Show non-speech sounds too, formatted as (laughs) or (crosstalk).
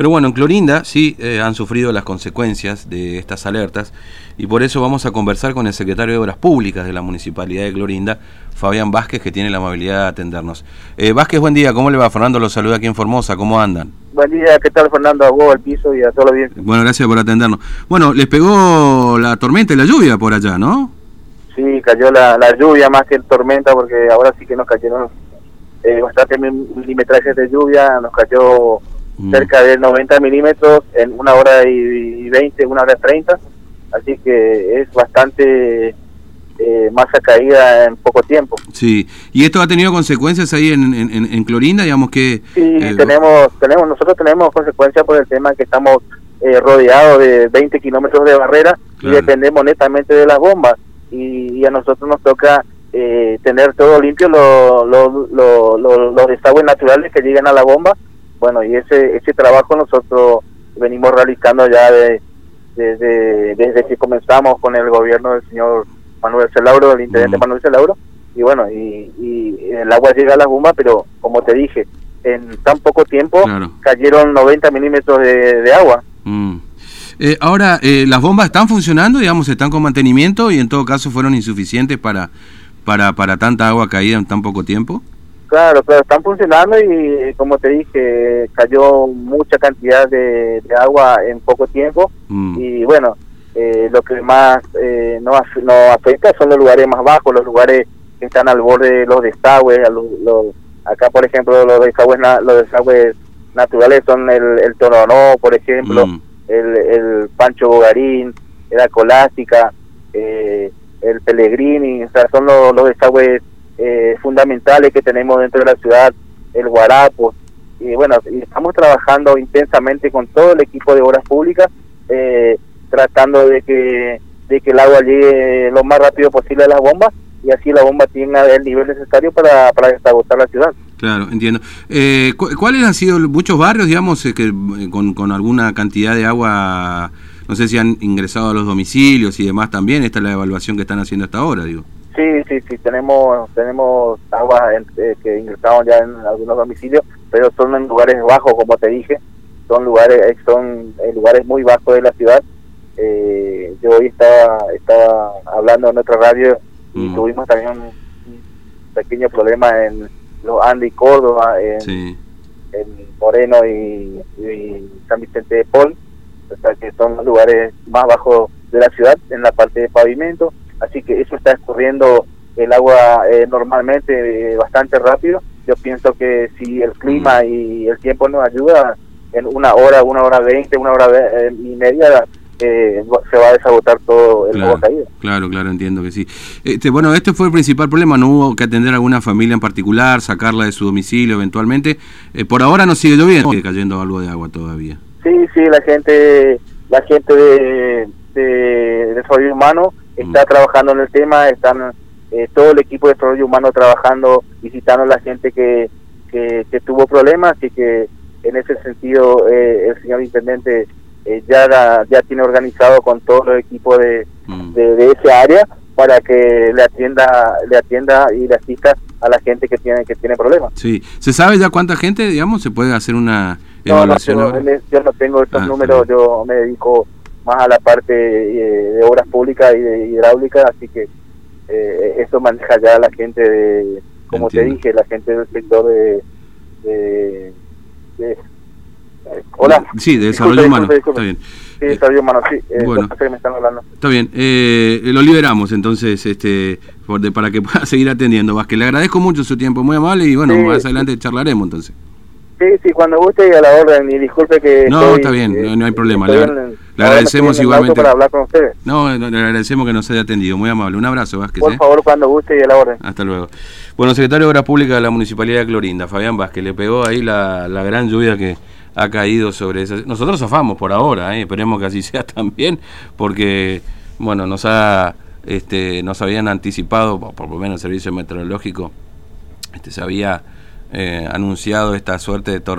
Pero bueno, en Clorinda sí eh, han sufrido las consecuencias de estas alertas y por eso vamos a conversar con el secretario de Obras Públicas de la Municipalidad de Clorinda, Fabián Vázquez, que tiene la amabilidad de atendernos. Eh, Vázquez, buen día, ¿cómo le va? Fernando los saluda aquí en Formosa, ¿cómo andan? Buen día, ¿qué tal Fernando? A vos, al piso y a todos los bien. Bueno, gracias por atendernos. Bueno, les pegó la tormenta y la lluvia por allá, ¿no? Sí, cayó la, la lluvia más que el tormenta porque ahora sí que nos cayeron eh, bastante milimetrajes de lluvia, nos cayó Mm. cerca de 90 milímetros en una hora y 20, una hora y 30, así que es bastante eh, masa caída en poco tiempo. Sí, ¿y esto ha tenido consecuencias ahí en, en, Clorinda, digamos que...? Sí, eh, tenemos, tenemos, nosotros tenemos consecuencias por el tema que estamos eh, rodeados de 20 kilómetros de barrera y dependemos netamente de las bombas y, a nosotros nos toca eh, tener todo limpio los los desagües naturales que llegan a la bomba bueno, y ese, ese trabajo nosotros venimos realizando ya de, desde, desde que comenzamos con el gobierno del señor Manuel Celauro, el intendente mm. Manuel Celauro, y bueno, y, y, el agua llega a la bomba, pero como te dije, en tan poco tiempo cayeron 90 milímetros de, agua. Mm. Eh, ahora, eh, ¿las bombas están funcionando, digamos, están con mantenimiento y en todo caso fueron insuficientes para, para, para tanta agua caída en tan poco tiempo? Claro, claro, están funcionando y como te dije, cayó mucha cantidad de, agua en poco tiempo mm. y bueno, eh, lo que más eh, no, no afecta son los lugares más bajos, los lugares que están al borde de los desagües, acá por ejemplo los desagües, los desagües naturales son el, el Toronó, por ejemplo, mm. el, el Pancho Bogarín, la Colástica, eh, el Pellegrini, o sea, son los, los desagües eh, fundamentales que tenemos dentro de la ciudad, el Guarapo. Y bueno, estamos trabajando intensamente con todo el equipo de obras públicas, eh, tratando de que, de que el agua llegue lo más rápido posible a las bombas y así la bomba tenga el nivel necesario para, para la ciudad. Claro, entiendo. Eh, ¿Cuáles han sido muchos barrios, digamos, eh, que con, con alguna cantidad de agua, no sé si han ingresado a los domicilios y demás también? Esta es la evaluación que están haciendo hasta ahora, digo. Sí, sí, sí, tenemos tenemos aguas eh, que ingresaron ya en algunos domicilios, pero son en lugares bajos, como te dije, son lugares eh, son eh, lugares muy bajos de la ciudad. yo hoy estaba estaba hablando en otra radio y mm. tuvimos también un, pequeño problema en los Andes y Córdoba, en, Moreno y, y, San Vicente de Paul, o sea que son los lugares más bajos de la ciudad en la parte de pavimento así que eso está escurriendo el agua eh, normalmente eh, bastante rápido. Yo pienso que si el clima y el tiempo nos ayuda, en una hora, una hora veinte, una hora eh, y media se va a desagotar todo el agua caído. Claro, claro, entiendo que sí. Este, bueno, este fue el principal problema, no hubo que atender a alguna familia en particular, sacarla de su domicilio eventualmente. por ahora no sigue lloviendo, sigue cayendo algo de agua todavía. Sí, sí, la gente, la gente de, de desarrollo humano está trabajando en el tema, están eh, todo el equipo de desarrollo humano trabajando, visitando a la gente que, que, tuvo problemas y que en ese sentido eh, el señor intendente eh, ya ya tiene organizado con todo el equipo de, mm. de, ese área para que le atienda le atienda y le asista a la gente que tiene que tiene problemas. Sí, ¿se sabe ya cuánta gente, digamos, se puede hacer una evaluación? No, yo, no tengo estos ah, números, yo me dedico más a la parte eh, de obras públicas y de hidráulica, así que eh, eso maneja ya la gente de, como te dije, la gente del sector de... de, hola. Sí, de desarrollo humano. Está bien. Sí, desarrollo humano, sí. Eh, bueno, me están hablando. Está bien. Eh, lo liberamos entonces este para que pueda (laughs) seguir atendiendo. Vázquez, le agradezco mucho su tiempo, muy amable y bueno, más adelante charlaremos entonces. Sí, sí, cuando guste y a la orden. Y disculpe que. No, está bien, no, hay problema. Le, agradecemos igualmente. Para hablar con ustedes. No, le agradecemos que nos haya atendido. Muy amable. Un abrazo, Vázquez. Por ¿eh? favor, cuando guste y a la orden. Hasta luego. Bueno, secretario de Obras Públicas de la Municipalidad de Clorinda, Fabián Vázquez, le pegó ahí la, la gran lluvia que ha caído sobre eso. Nosotros zafamos por ahora, ¿eh? esperemos que así (laughs) sea también, porque, bueno, nos ha. Este, nos habían anticipado, por lo menos el servicio meteorológico, este, se había eh, anunciado esta suerte de tormenta.